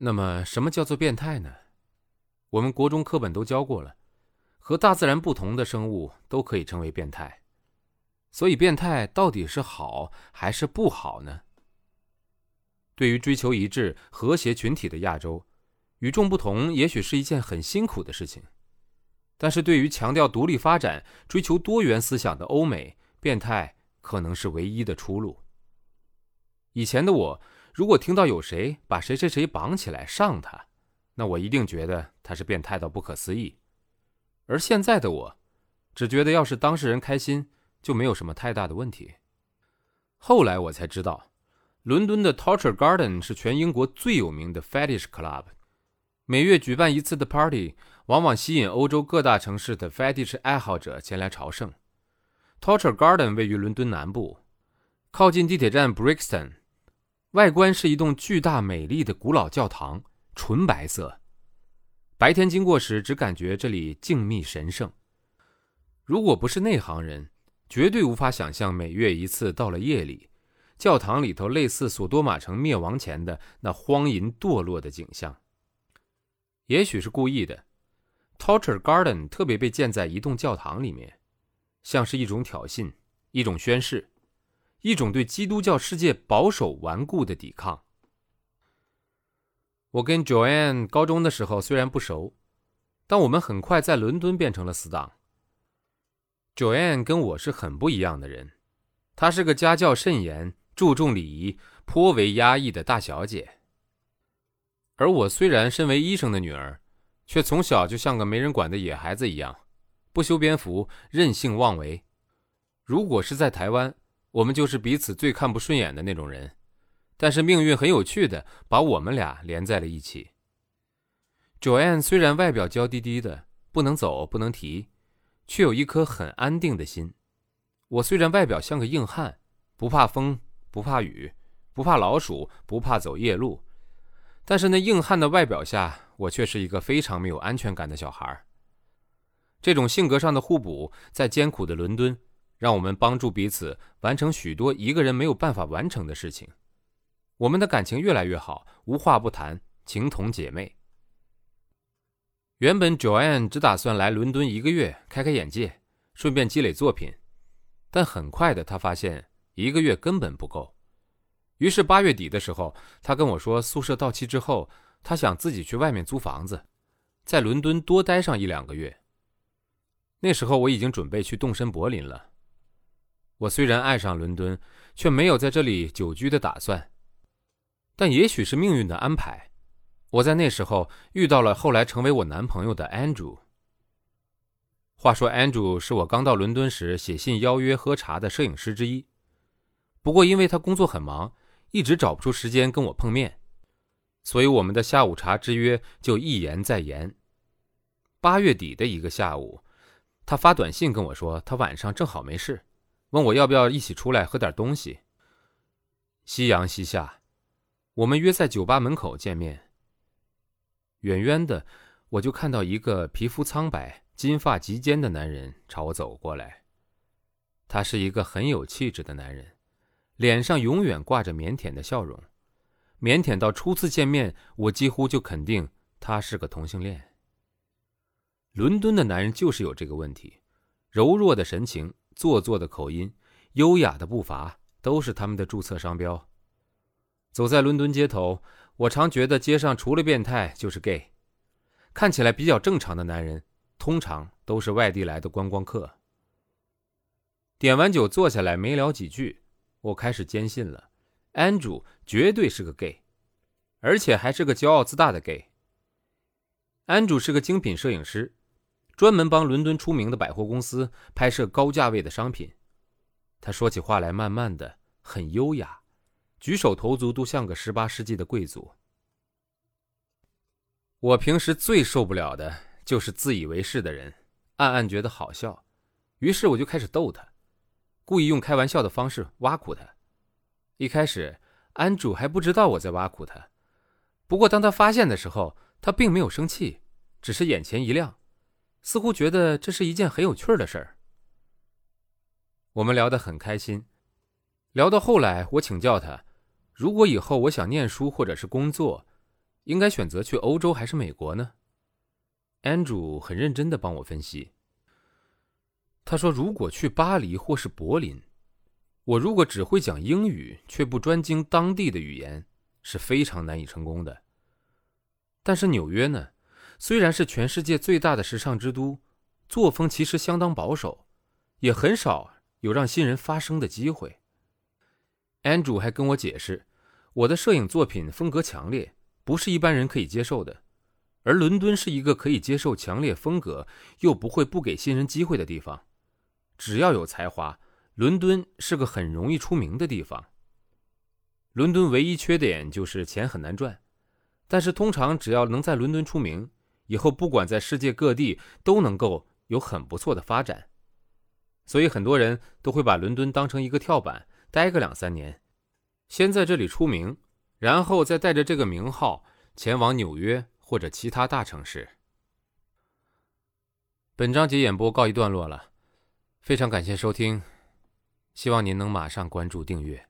那么，什么叫做变态呢？我们国中课本都教过了，和大自然不同的生物都可以称为变态。所以，变态到底是好还是不好呢？对于追求一致、和谐群体的亚洲，与众不同也许是一件很辛苦的事情；但是对于强调独立发展、追求多元思想的欧美，变态可能是唯一的出路。以前的我，如果听到有谁把谁谁谁绑起来上他，那我一定觉得他是变态到不可思议；而现在的我，只觉得要是当事人开心。就没有什么太大的问题。后来我才知道，伦敦的 Torture Garden 是全英国最有名的 Fetish Club，每月举办一次的 party，往往吸引欧洲各大城市的 Fetish 爱好者前来朝圣。Torture Garden 位于伦敦南部，靠近地铁站 Brixton，外观是一栋巨大美丽的古老教堂，纯白色。白天经过时，只感觉这里静谧神圣。如果不是内行人，绝对无法想象每月一次到了夜里，教堂里头类似索多玛城灭亡前的那荒淫堕落的景象。也许是故意的，Torture Garden 特别被建在一栋教堂里面，像是一种挑衅，一种宣誓，一种对基督教世界保守顽固的抵抗。我跟 Joanne 高中的时候虽然不熟，但我们很快在伦敦变成了死党。Joanne 跟我是很不一样的人，她是个家教甚严、注重礼仪、颇为压抑的大小姐。而我虽然身为医生的女儿，却从小就像个没人管的野孩子一样，不修边幅、任性妄为。如果是在台湾，我们就是彼此最看不顺眼的那种人。但是命运很有趣的把我们俩连在了一起。Joanne 虽然外表娇滴滴的，不能走，不能提。却有一颗很安定的心。我虽然外表像个硬汉，不怕风，不怕雨，不怕老鼠，不怕走夜路，但是那硬汉的外表下，我却是一个非常没有安全感的小孩。这种性格上的互补，在艰苦的伦敦，让我们帮助彼此完成许多一个人没有办法完成的事情。我们的感情越来越好，无话不谈，情同姐妹。原本 Joanne 只打算来伦敦一个月开开眼界，顺便积累作品，但很快的，他发现一个月根本不够。于是八月底的时候，他跟我说，宿舍到期之后，他想自己去外面租房子，在伦敦多待上一两个月。那时候我已经准备去动身柏林了。我虽然爱上伦敦，却没有在这里久居的打算。但也许是命运的安排。我在那时候遇到了后来成为我男朋友的 Andrew。话说，Andrew 是我刚到伦敦时写信邀约喝茶的摄影师之一。不过，因为他工作很忙，一直找不出时间跟我碰面，所以我们的下午茶之约就一延再延。八月底的一个下午，他发短信跟我说，他晚上正好没事，问我要不要一起出来喝点东西。夕阳西下，我们约在酒吧门口见面。远远的，我就看到一个皮肤苍白、金发及肩的男人朝我走过来。他是一个很有气质的男人，脸上永远挂着腼腆的笑容，腼腆到初次见面，我几乎就肯定他是个同性恋。伦敦的男人就是有这个问题，柔弱的神情、做作的口音、优雅的步伐，都是他们的注册商标。走在伦敦街头。我常觉得街上除了变态就是 gay，看起来比较正常的男人，通常都是外地来的观光客。点完酒坐下来没聊几句，我开始坚信了，Andrew 绝对是个 gay，而且还是个骄傲自大的 gay。Andrew 是个精品摄影师，专门帮伦敦出名的百货公司拍摄高价位的商品。他说起话来慢慢的，很优雅。举手投足都像个十八世纪的贵族。我平时最受不了的就是自以为是的人，暗暗觉得好笑，于是我就开始逗他，故意用开玩笑的方式挖苦他。一开始，安主还不知道我在挖苦他，不过当他发现的时候，他并没有生气，只是眼前一亮，似乎觉得这是一件很有趣的事儿。我们聊得很开心，聊到后来，我请教他。如果以后我想念书或者是工作，应该选择去欧洲还是美国呢？Andrew 很认真的帮我分析。他说：“如果去巴黎或是柏林，我如果只会讲英语却不专精当地的语言，是非常难以成功的。但是纽约呢，虽然是全世界最大的时尚之都，作风其实相当保守，也很少有让新人发声的机会。”Andrew 还跟我解释，我的摄影作品风格强烈，不是一般人可以接受的，而伦敦是一个可以接受强烈风格又不会不给新人机会的地方。只要有才华，伦敦是个很容易出名的地方。伦敦唯一缺点就是钱很难赚，但是通常只要能在伦敦出名，以后不管在世界各地都能够有很不错的发展。所以很多人都会把伦敦当成一个跳板，待个两三年，先在这里出名，然后再带着这个名号前往纽约或者其他大城市。本章节演播告一段落了。非常感谢收听，希望您能马上关注订阅。